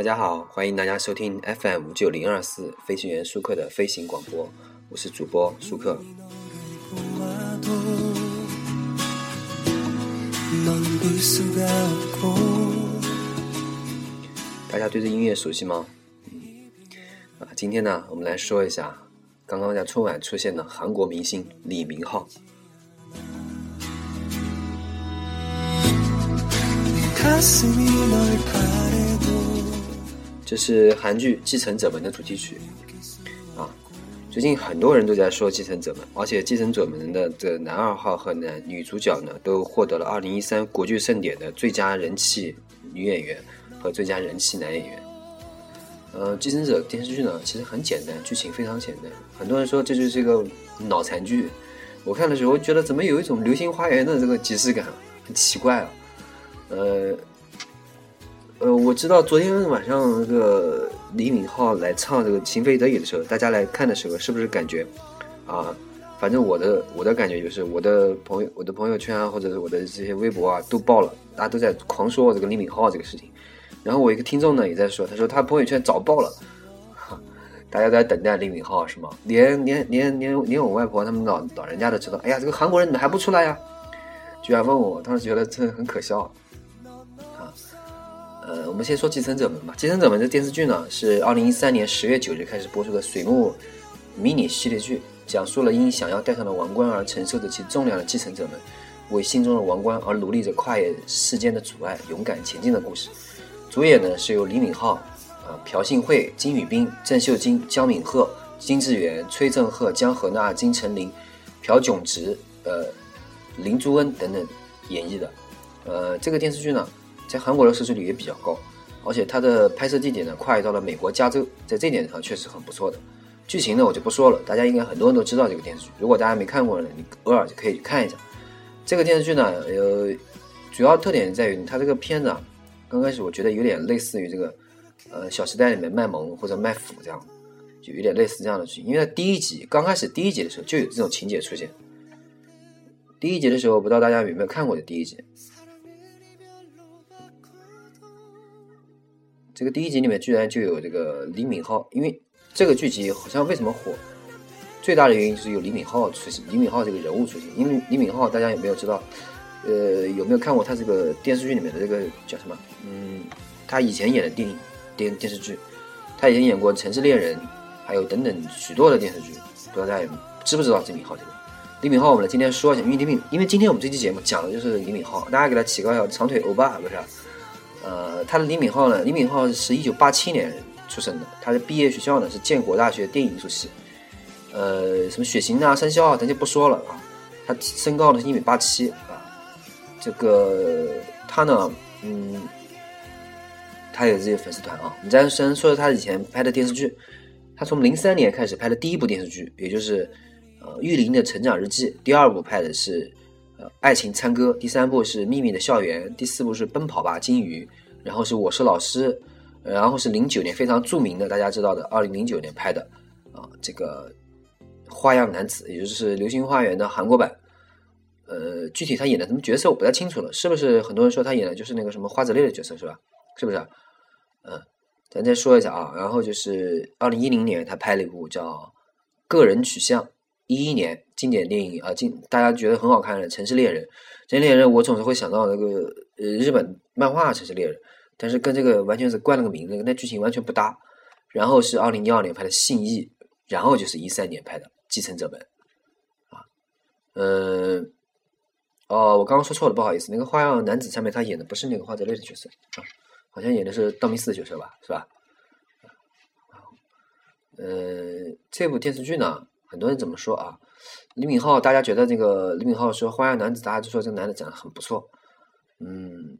大家好，欢迎大家收听 FM 五九零二四飞行员舒克的飞行广播，我是主播舒克。大家对这音乐熟悉吗？啊，今天呢，我们来说一下刚刚在春晚出现的韩国明星李明浩。这是韩剧《继承者们》的主题曲，啊，最近很多人都在说《继承者们》，而且《继承者们》的这男二号和男女主角呢，都获得了二零一三国剧盛典的最佳人气女演员和最佳人气男演员。呃，《继承者》电视剧呢，其实很简单，剧情非常简单。很多人说这就是一个脑残剧，我看的时候觉得怎么有一种《流星花园》的这个即视感，很奇怪啊。呃。呃，我知道昨天晚上那个李敏镐来唱这个《情非得已》的时候，大家来看的时候，是不是感觉啊？反正我的我的感觉就是，我的朋友、我的朋友圈啊，或者是我的这些微博啊，都爆了，大家都在狂说这个李敏镐这个事情。然后我一个听众呢也在说，他说他朋友圈早爆了，大家都在等待李敏镐是吗？连连连连连我外婆他们老老人家都知道，哎呀，这个韩国人怎么还不出来呀？居然问我，当时觉得真的很可笑。呃，我们先说《继承者们》吧，《继承者们》这电视剧呢，是二零一三年十月九日开始播出的水木迷你系列剧，讲述了因想要戴上的王冠而承受着其重量的继承者们，为心中的王冠而努力着跨越世间的阻碍，勇敢前进的故事。主演呢是由李敏镐、啊朴信惠、金宇彬、郑秀晶、姜敏赫、金智媛、崔振赫、姜河娜、金城琳、朴炯植、呃林朱恩等等演绎的。呃，这个电视剧呢。在韩国的收视率也比较高，而且它的拍摄地点呢跨越到了美国加州，在这点上确实很不错的。剧情呢我就不说了，大家应该很多人都知道这个电视剧。如果大家没看过呢，你偶尔就可以去看一下。这个电视剧呢，呃，主要特点在于它这个片子啊，刚开始我觉得有点类似于这个，呃，《小时代》里面卖萌或者卖腐这样，就有点类似这样的剧情。因为第一集刚开始第一集的时候就有这种情节出现。第一集的时候，不知道大家有没有看过的第一集。这个第一集里面居然就有这个李敏镐，因为这个剧集好像为什么火，最大的原因就是有李敏镐出现，李敏镐这个人物出现。因为李敏镐大家有没有知道？呃，有没有看过他这个电视剧里面的这个叫什么？嗯，他以前演的电影、电电视剧，他以前演过《城市猎人》，还有等等许多的电视剧。不知道大家有知不知道李敏镐这个？李敏镐，我们来今天说一下，因为李敏，因为今天我们这期节目讲的就是李敏镐，大家给他起个叫长腿欧巴，不是？呃，他的李敏镐呢？李敏镐是一九八七年出生的，他的毕业学校呢是建国大学电影艺术系。呃，什么血型啊、生肖啊，咱就不说了啊。他身高呢是一米八七啊。这个他呢，嗯，他有自己的粉丝团啊。我们再先说说他以前拍的电视剧。他从零三年开始拍的第一部电视剧，也就是呃《玉林的成长日记》，第二部拍的是。爱情参歌，第三部是秘密的校园，第四部是奔跑吧金鱼，然后是我是老师，然后是零九年非常著名的大家知道的二零零九年拍的啊这个花样男子，也就是流星花园的韩国版。呃，具体他演的什么角色我不太清楚了，是不是很多人说他演的就是那个什么花泽类的角色是吧？是不是？嗯，咱再说一下啊，然后就是二零一零年他拍了一部叫《个人取向》。一一年经典电影啊，经大家觉得很好看的《城市猎人》，《城市猎人》我总是会想到那个呃日本漫画《城市猎人》，但是跟这个完全是冠了个名字，跟那剧情完全不搭。然后是二零一二年拍的《信义》，然后就是一三年拍的《继承者们》啊，嗯，哦，我刚刚说错了，不好意思，那个《花样男子》上面他演的不是那个花泽类的角色啊，好像演的是道明寺的角色吧，是吧？呃，这部电视剧呢？很多人怎么说啊？李敏镐，大家觉得这个李敏镐说《花样男子》，大家就说这个男的长得很不错。嗯，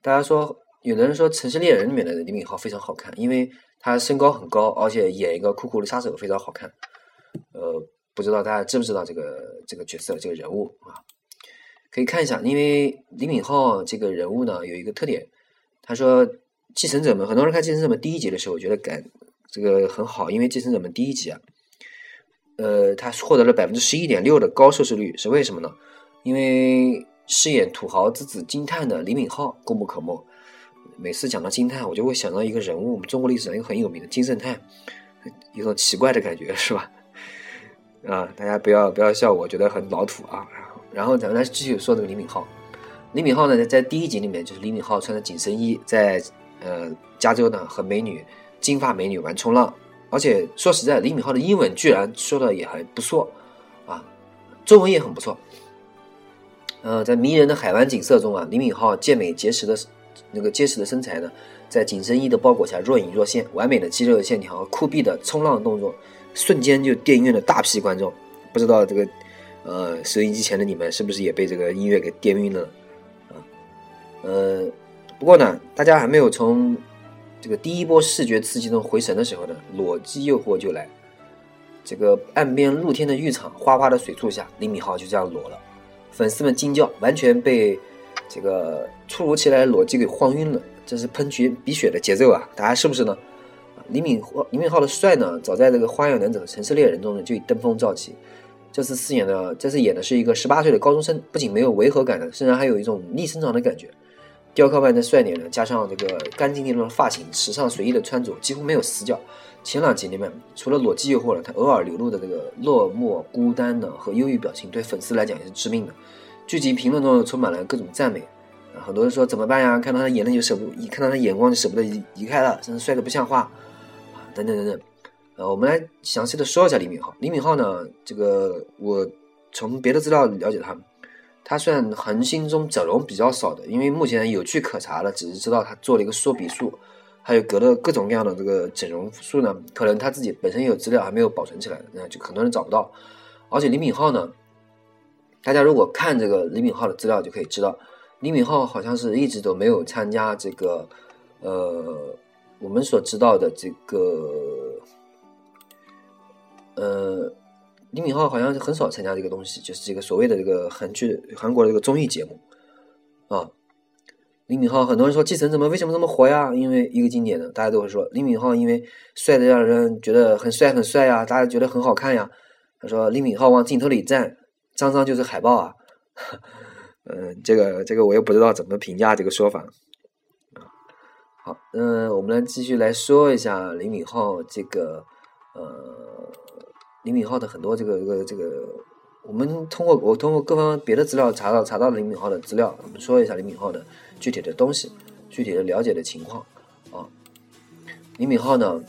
大家说，有的人说《城市猎人》里面的李敏镐非常好看，因为他身高很高，而且演一个酷酷的杀手非常好看。呃，不知道大家知不知道这个这个角色这个人物啊？可以看一下，因为李敏镐这个人物呢有一个特点，他说《继承者们》，很多人看《继承者们》第一集的时候，觉得感这个很好，因为《继承者们》第一集啊。呃，他获得了百分之十一点六的高收视率，是为什么呢？因为饰演土豪之子金叹的李敏镐功不可没。每次讲到金叹，我就会想到一个人物，我们中国历史上一个很有名的金圣叹，有种奇怪的感觉，是吧？啊，大家不要不要笑，我觉得很老土啊。然后咱们来继续说这个李敏镐。李敏镐呢，在第一集里面，就是李敏镐穿着紧身衣，在呃加州呢和美女金发美女玩冲浪。而且说实在，李敏镐的英文居然说的也还不错啊，中文也很不错。呃，在迷人的海湾景色中啊，李敏镐健美结实的那个结实的身材呢，在紧身衣的包裹下若隐若现，完美的肌肉线条酷毙的冲浪动作，瞬间就电晕了大批观众。不知道这个呃收音机前的你们是不是也被这个音乐给电晕了啊？呃，不过呢，大家还没有从这个第一波视觉刺激中回神的时候呢，裸机诱惑就来。这个岸边露天的浴场，哗哗的水柱下，李敏镐就这样裸了。粉丝们惊叫，完全被这个突如其来的裸机给晃晕了。这是喷泉鼻血的节奏啊！大家是不是呢？李敏李敏镐的帅呢，早在这个《花样男子》和《城市猎人》中呢就已登峰造极。这次饰演的，这次演的是一个十八岁的高中生，不仅没有违和感的，甚至还有一种逆生长的感觉。雕刻般的帅脸呢，加上这个干净利落的发型，时尚随意的穿着，几乎没有死角。前两集里面，除了裸机诱惑了，他偶尔流露的这个落寞、孤单的和忧郁表情，对粉丝来讲也是致命的。剧集评论中充满了各种赞美，啊，很多人说怎么办呀？看到他眼泪就舍不，一看到他眼光就舍不得移移开了，真是帅的不像话，啊，等等等等。呃，我们来详细的说一下李敏镐。李敏镐呢，这个我从别的资料了解他，他算恒星中整容比较少的，因为目前有据可查的，只是知道他做了一个缩鼻术。还有隔了各种各样的这个整容术呢，可能他自己本身有资料还没有保存起来，那就很多人找不到。而且李敏镐呢，大家如果看这个李敏镐的资料就可以知道，李敏镐好像是一直都没有参加这个，呃，我们所知道的这个，呃，李敏镐好像是很少参加这个东西，就是这个所谓的这个韩剧韩国的这个综艺节目啊。李敏镐，很多人说继承怎么为什么这么火呀？因为一个经典的，大家都会说李敏镐因为帅的让人觉得很帅很帅呀，大家觉得很好看呀。他说李敏镐往镜头里站，张张就是海报啊。嗯，这个这个我又不知道怎么评价这个说法。好，嗯，我们来继续来说一下李敏镐这个呃，李敏镐的很多这个这个这个，我们通过我通过各方别的资料查到查到李敏镐的资料，我们说一下李敏镐的。具体的东西，具体的了解的情况啊，李敏镐呢？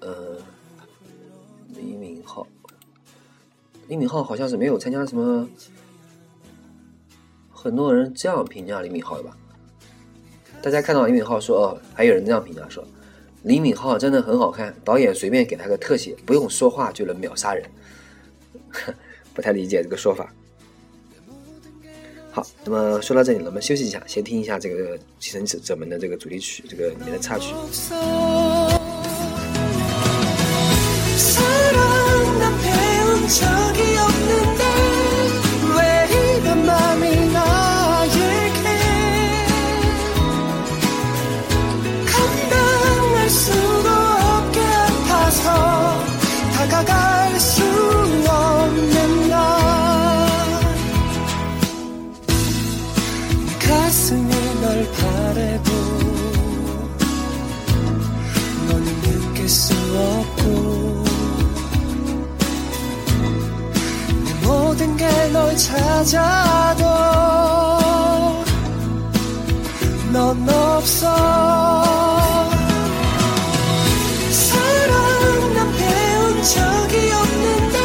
呃，李敏镐，李敏镐好像是没有参加什么，很多人这样评价李敏镐的吧？大家看到李敏镐说哦，还有人这样评价说，李敏镐真的很好看，导演随便给他个特写，不用说话就能秒杀人。不太理解这个说法。好，那么说到这里，我们休息一下，先听一下这个《继承者们》的这个主题曲，这个里面的插曲。 찾아도 넌 없어. 사랑 난 배운 적이 없는데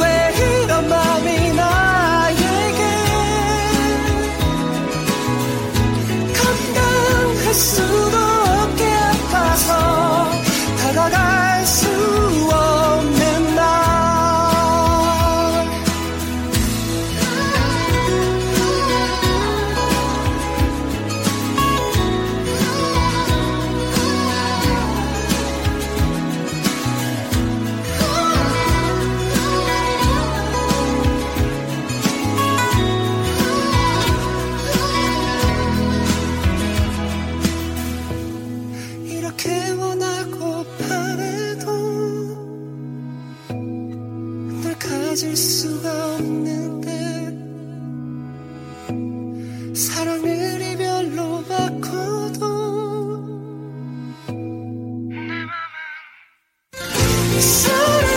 왜 이런 마음이 나에게? 감당할 수 So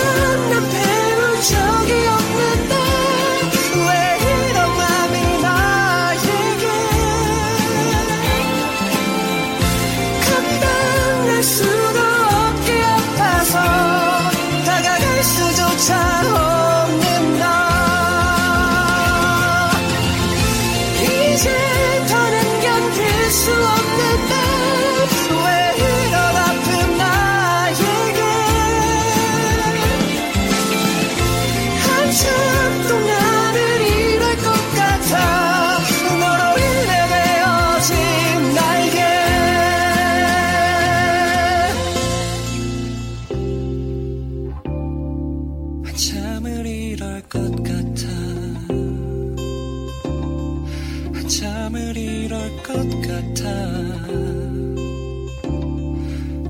한참을 이럴 것 같아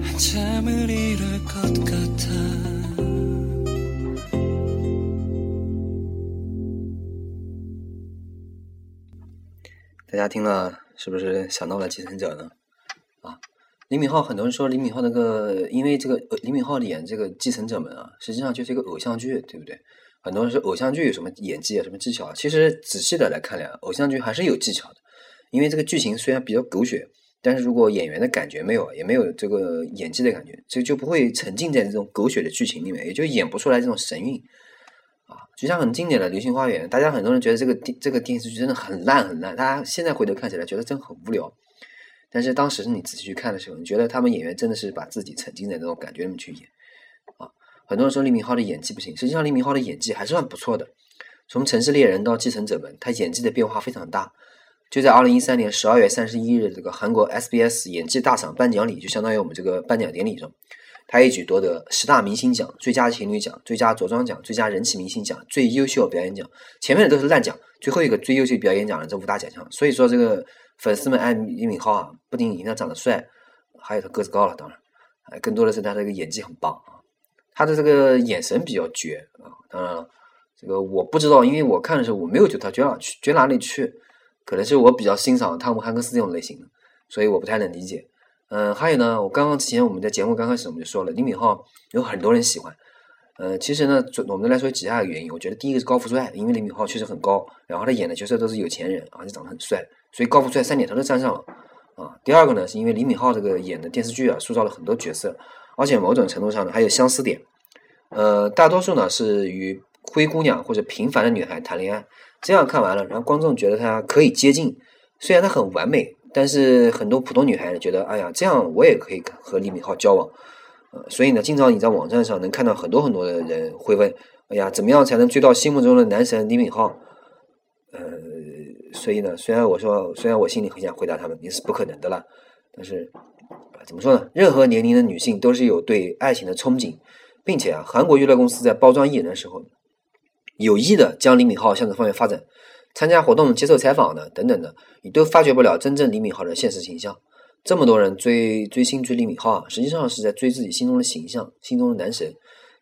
한참을 이럴 것 같아 大家听了是不是想到了继承者呢？啊，李敏镐，很多人说李敏镐那个，因为这个呃李敏镐演这个继承者们啊，实际上就是一个偶像剧，对不对？很多人说偶像剧有什么演技啊，什么技巧啊？其实仔细的来看来，偶像剧还是有技巧的。 因为这个剧情虽然比较狗血，但是如果演员的感觉没有，也没有这个演技的感觉，这就不会沉浸在这种狗血的剧情里面，也就演不出来这种神韵。啊，就像很经典的《流星花园》，大家很多人觉得这个电这个电视剧真的很烂很烂，大家现在回头看起来觉得真的很无聊。但是当时你仔细去看的时候，你觉得他们演员真的是把自己沉浸在那种感觉里面去演。啊，很多人说李敏镐的演技不行，实际上李敏镐的演技还是算不错的。从《城市猎人》到《继承者们》，他演技的变化非常大。就在二零一三年十二月三十一日，这个韩国 SBS 演技大赏颁奖礼，就相当于我们这个颁奖典礼中，他一举夺得十大明星奖、最佳情侣奖、最佳着装奖、最佳人气明星奖、最优秀表演奖。前面的都是烂奖，最后一个最优秀表演奖的这五大奖项。所以说，这个粉丝们爱李敏镐啊，不仅因为他长得帅，还有他个子高了，当然，哎，更多的是他这个演技很棒啊，他的这个眼神比较绝啊。当然了，这个我不知道，因为我看的时候我没有觉得他绝哪去，绝哪里去。可能是我比较欣赏汤姆汉克斯这种类型的，所以我不太能理解。嗯，还有呢，我刚刚之前我们在节目刚开始我们就说了，李敏镐有很多人喜欢。呃，其实呢，我们来说有几下原因。我觉得第一个是高富帅，因为李敏镐确实很高，然后他演的角色都是有钱人，而且长得很帅，所以高富帅三点他都沾上了。啊，第二个呢，是因为李敏镐这个演的电视剧啊，塑造了很多角色，而且某种程度上呢，还有相似点。呃，大多数呢是与灰姑娘或者平凡的女孩谈恋爱。这样看完了，然后观众觉得她可以接近，虽然她很完美，但是很多普通女孩觉得，哎呀，这样我也可以和李敏镐交往，呃，所以呢，经常你在网站上能看到很多很多的人会问，哎呀，怎么样才能追到心目中的男神李敏镐？呃，所以呢，虽然我说，虽然我心里很想回答他们，你是不可能的了，但是怎么说呢？任何年龄的女性都是有对爱情的憧憬，并且啊，韩国娱乐公司在包装艺人的时候。有意的将李敏镐向这方面发展，参加活动、接受采访的等等的，你都发掘不了真正李敏镐的现实形象。这么多人追追星追李敏镐啊，实际上是在追自己心中的形象、心中的男神。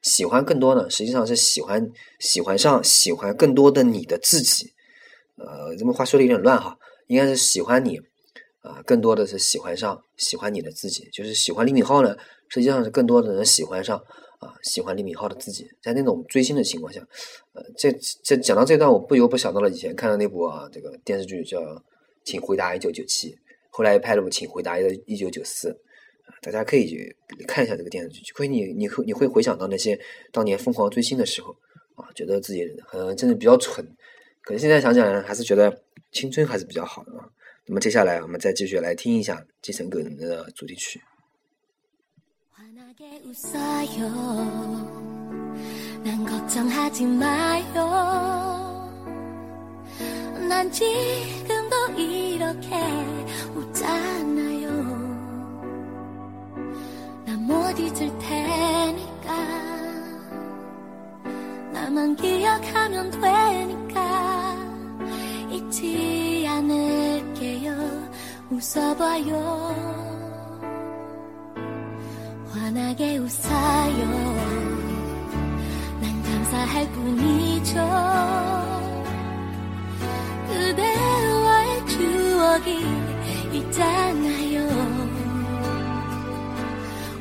喜欢更多呢，实际上是喜欢喜欢上喜欢更多的你的自己。呃，这么话说的有点乱哈，应该是喜欢你啊，更多的是喜欢上喜欢你的自己。就是喜欢李敏镐呢，实际上是更多的人喜欢上。啊，喜欢李敏镐的自己，在那种追星的情况下，呃，这这讲到这段，我不由不想到了以前看的那部啊，这个电视剧叫《请回答一九九七》，后来拍了部《请回答一九九四》，大家可以去看一下这个电视剧，会你你会你会回想到那些当年疯狂追星的时候啊，觉得自己很真的比较蠢，可是现在想想还是觉得青春还是比较好的啊。那么接下来我们再继续来听一下《继承者》的主题曲。 환하게 웃어요. 난 걱정하지 마요. 난 지금도 이렇게 웃잖아요. 난 못 잊을 테니까. 나만 기억하면 되니까. 잊지 않을게요. 웃어봐요. 환하게 웃어요. 난 감사할 뿐이죠. 그대와의 추억이 있잖아요.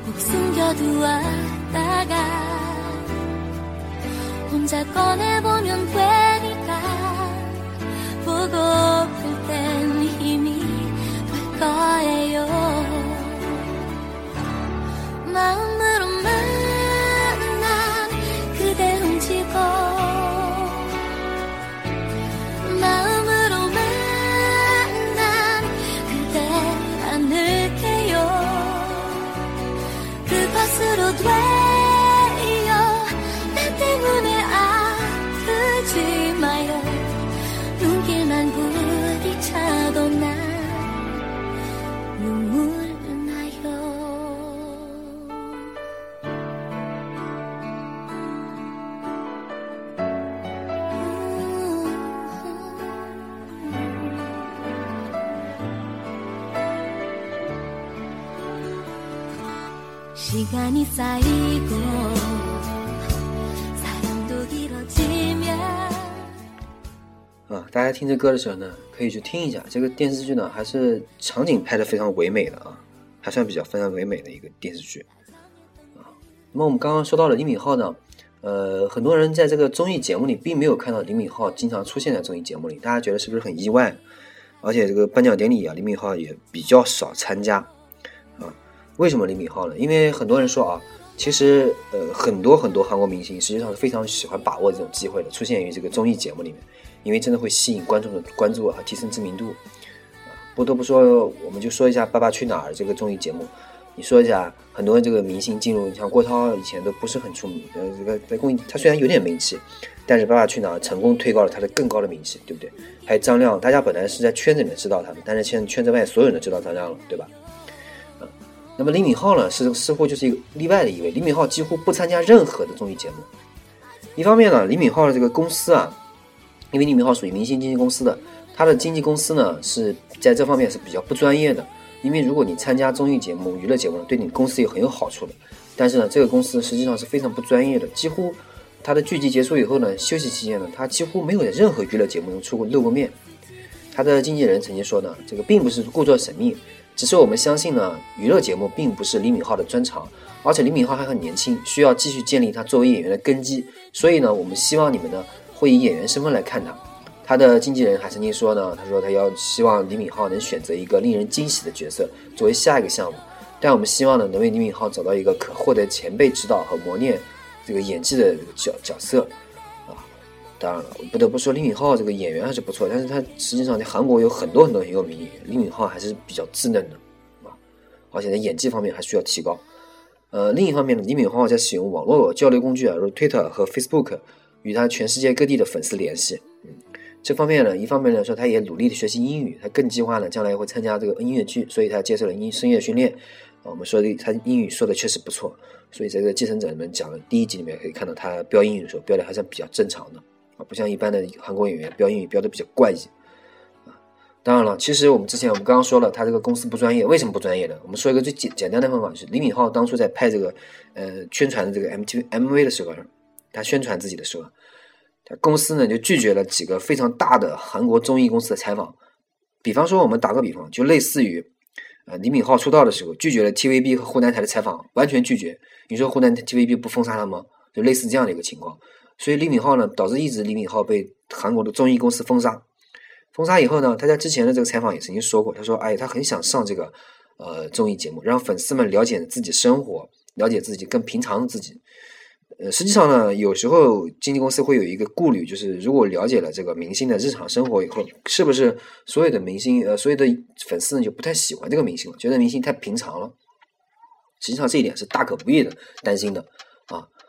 꼭 숨겨두었다가 혼자 꺼내보면 되니까 보고 啊，大家听这歌的时候呢，可以去听一下这个电视剧呢，还是场景拍的非常唯美的啊，还算比较非常唯美的一个电视剧啊。那么我们刚刚说到了李敏镐呢，呃，很多人在这个综艺节目里并没有看到李敏镐经常出现在综艺节目里，大家觉得是不是很意外？而且这个颁奖典礼啊，李敏镐也比较少参加啊。为什么李敏镐呢？因为很多人说啊，其实呃很多很多韩国明星实际上是非常喜欢把握这种机会的，出现于这个综艺节目里面，因为真的会吸引观众的关注和提升知名度。啊，不得不说，我们就说一下《爸爸去哪儿》这个综艺节目。你说一下，很多这个明星进入，像郭涛以前都不是很出名，呃，这个在公益他虽然有点名气，但是《爸爸去哪儿》成功推高了他的更高的名气，对不对？还有张亮，大家本来是在圈子里面知道他的，但是现在圈子外所有人都知道张亮了，对吧？那么李敏镐呢，是似乎就是一个例外的一位。李敏镐几乎不参加任何的综艺节目。一方面呢，李敏镐的这个公司啊，因为李敏镐属于明星经纪公司的，他的经纪公司呢是在这方面是比较不专业的。因为如果你参加综艺节目、娱乐节目呢，对你公司有很有好处的。但是呢，这个公司实际上是非常不专业的，几乎它的剧集结束以后呢，休息期间呢，他几乎没有在任何娱乐节目中出过露过面。他的经纪人曾经说呢，这个并不是故作神秘，只是我们相信呢，娱乐节目并不是李敏镐的专长，而且李敏镐还很年轻，需要继续建立他作为演员的根基。所以呢，我们希望你们呢会以演员身份来看他。他的经纪人还曾经说呢，他说他要希望李敏镐能选择一个令人惊喜的角色作为下一个项目，但我们希望呢能为李敏镐找到一个可获得前辈指导和磨练这个演技的角角色。当然了，不得不说李敏镐这个演员还是不错，但是他实际上在韩国有很多很多很有名演员，李敏镐还是比较稚嫩的啊，而且在演技方面还需要提高。呃，另一方面呢，李敏镐在使用网络交流工具啊，如 Twitter 和 Facebook，与他全世界各地的粉丝联系。嗯，这方面呢，一方面来说，他也努力的学习英语，他更计划呢将来会参加这个音乐剧，所以他接受了音声乐训练。啊，我们说的他英语说的确实不错，所以在这个继承者里面讲的第一集里面可以看到他飙英语的时候飙的还是比较正常的啊，不像一般的韩国演员标英语标的比较怪异。啊当然了，其实我们之前我们刚刚说了，他这个公司不专业，为什么不专业呢？我们说一个最简简单的方法，就是李敏镐当初在拍这个呃宣传的这个 MTV MV 的时候，他宣传自己的时候，他公司呢就拒绝了几个非常大的韩国综艺公司的采访。比方说，我们打个比方，就类似于呃李敏镐出道的时候，拒绝了 TVB 和湖南台的采访，完全拒绝。你说湖南 TVB 不封杀他吗？就类似这样的一个情况。所以李敏镐呢，导致一直李敏镐被韩国的综艺公司封杀。封杀以后呢，他在之前的这个采访也曾经说过，他说：“哎，他很想上这个呃综艺节目，让粉丝们了解自己生活，了解自己更平常的自己。”呃，实际上呢，有时候经纪公司会有一个顾虑，就是如果了解了这个明星的日常生活以后，是不是所有的明星呃所有的粉丝呢就不太喜欢这个明星了，觉得明星太平常了？实际上这一点是大可不必的，担心的。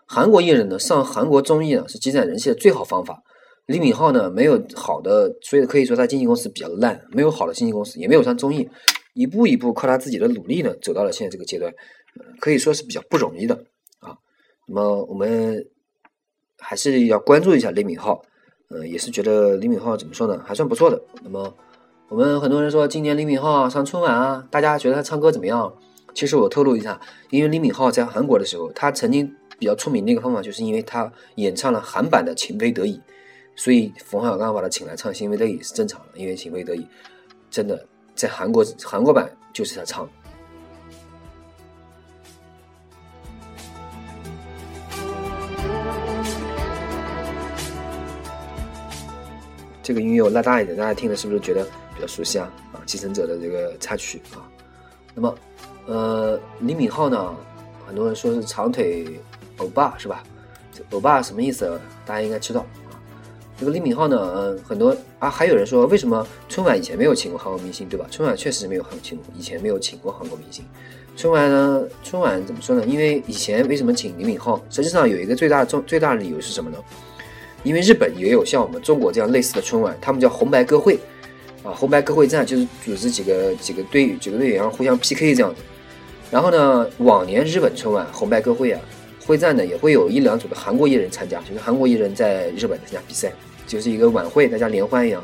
韩国艺人呢上韩国综艺呢是积攒人气的最好方法。李敏镐呢没有好的，所以可以说他经纪公司比较烂，没有好的经纪公司，也没有上综艺，一步一步靠他自己的努力呢走到了现在这个阶段，可以说是比较不容易的啊。那么我们还是要关注一下李敏镐，呃，也是觉得李敏镐怎么说呢，还算不错的。那么我们很多人说今年李敏镐上春晚啊，大家觉得他唱歌怎么样？其实我透露一下，因为李敏镐在韩国的时候，他曾经比较出名的一个方法，就是因为他演唱了韩版的《情非得已》。所以冯小刚把他请来唱《情非得已》是正常的，因为《情非得已》真的在韩国韩国版就是他唱。这个音乐我拉大一点，大家听了是不是觉得比较熟悉啊？啊，继承者的这个插曲啊。那么，呃，李敏镐呢，很多人说是长腿欧巴是吧？这欧巴什么意思？大家应该知道啊。这个李敏镐呢，嗯，很多啊，还有人说为什么春晚以前没有请过韩国明星，对吧？春晚确实没有很请，以前没有请过韩国明星。春晚呢，春晚怎么说呢？因为以前为什么请李敏镐？实际上有一个最大重最大的理由是什么呢？因为日本也有像我们中国这样类似的春晚，他们叫红白歌会，啊，红白歌会战就是组织几个几个队几个队员互相 PK 这样子。然后呢，往年日本春晚红白歌会啊，会战呢也会有一两组的韩国艺人参加，就是韩国艺人在日本参加比赛，就是一个晚会，大家联欢一样。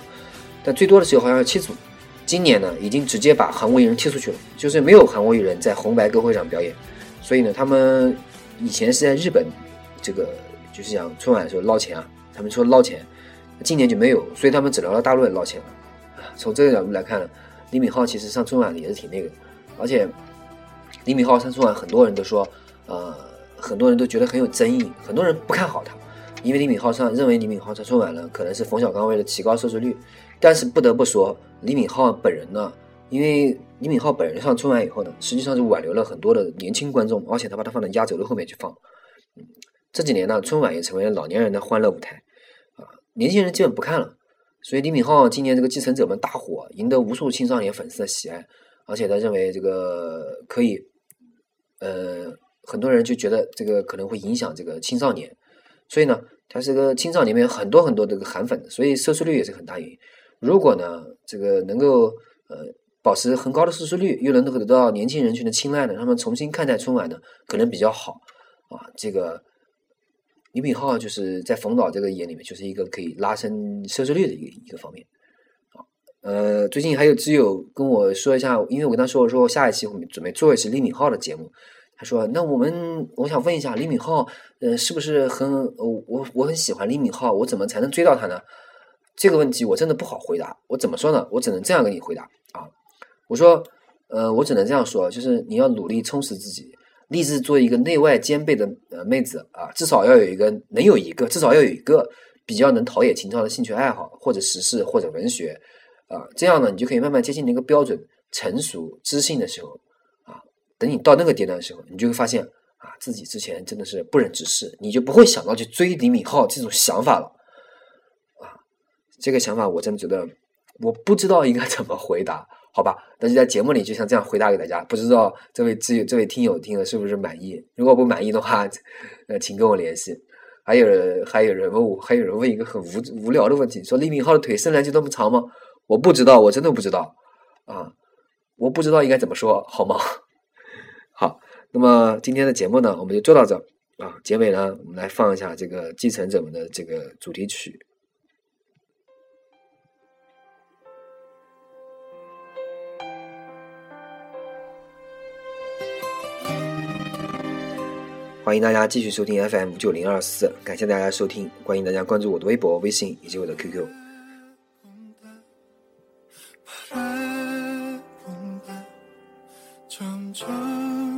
但最多的时候好像有七组，今年呢已经直接把韩国艺人踢出去了，就是没有韩国艺人在红白歌会上表演。所以呢，他们以前是在日本这个就是讲春晚的时候捞钱啊。他们说捞钱，今年就没有，所以他们只能到大陆来捞钱了。从这个角度来看呢，李敏镐其实上春晚也是挺那个，而且李敏镐上春晚，很多人都说，呃，很多人都觉得很有争议，很多人不看好他，因为李敏镐上认为李敏镐上春晚呢，可能是冯小刚为了提高收视率。但是不得不说，李敏镐本人呢，因为李敏镐本人上春晚以后呢，实际上是挽留了很多的年轻观众，而且他把他放在压轴的后面去放。这几年呢，春晚也成为了老年人的欢乐舞台，啊，年轻人基本不看了。所以李敏镐今年这个继承者们大火，赢得无数青少年粉丝的喜爱，而且他认为这个可以，呃，很多人就觉得这个可能会影响这个青少年，所以呢，他是个青少年里面很多很多这个韩粉，所以收视率也是很大原因。如果呢，这个能够呃保持很高的收视率，又能够得到年轻人群的青睐呢，他们重新看待春晚呢，可能比较好啊，这个。李敏镐就是在冯导这个眼里面，就是一个可以拉升收视率的一个一个方面。好，呃，最近还有知友跟我说一下，因为我跟他说，我说下一期我准备做一期李敏镐的节目。他说，那我们我想问一下，李敏镐，呃，是不是很我我很喜欢李敏镐，我怎么才能追到他呢？这个问题我真的不好回答。我怎么说呢？我只能这样跟你回答啊。我说，呃，我只能这样说，就是你要努力充实自己。立志做一个内外兼备的呃妹子啊，至少要有一个能有一个，至少要有一个比较能陶冶情操的兴趣爱好，或者时事，或者文学啊，这样呢，你就可以慢慢接近那个标准，成熟知性的时候，等你到那个阶段的时候，你就会发现啊，自己之前真的是不忍直视，你就不会想到去追李敏镐这种想法了啊，这个想法我真的觉得我不知道应该 怎么回答。好吧，但是在节目里就像这样回答给大家，不知道这位这这位听友听了是不是满意？如果不满意的话，呃，请跟我联系。还有人还有人问我，还有人问一个很无无聊的问题，说李敏镐的腿生来就那么长吗？我不知道，我真的不知道啊，我不知道应该怎么说，好吗？那么今天的节目呢，我们就做到这啊。结尾呢，我们来放一下这个继承者们的这个主题曲。欢迎大家继续收听 FM 九零二四，感谢大家收听，欢迎大家关注我的微博、微信以及我的 QQ。 켜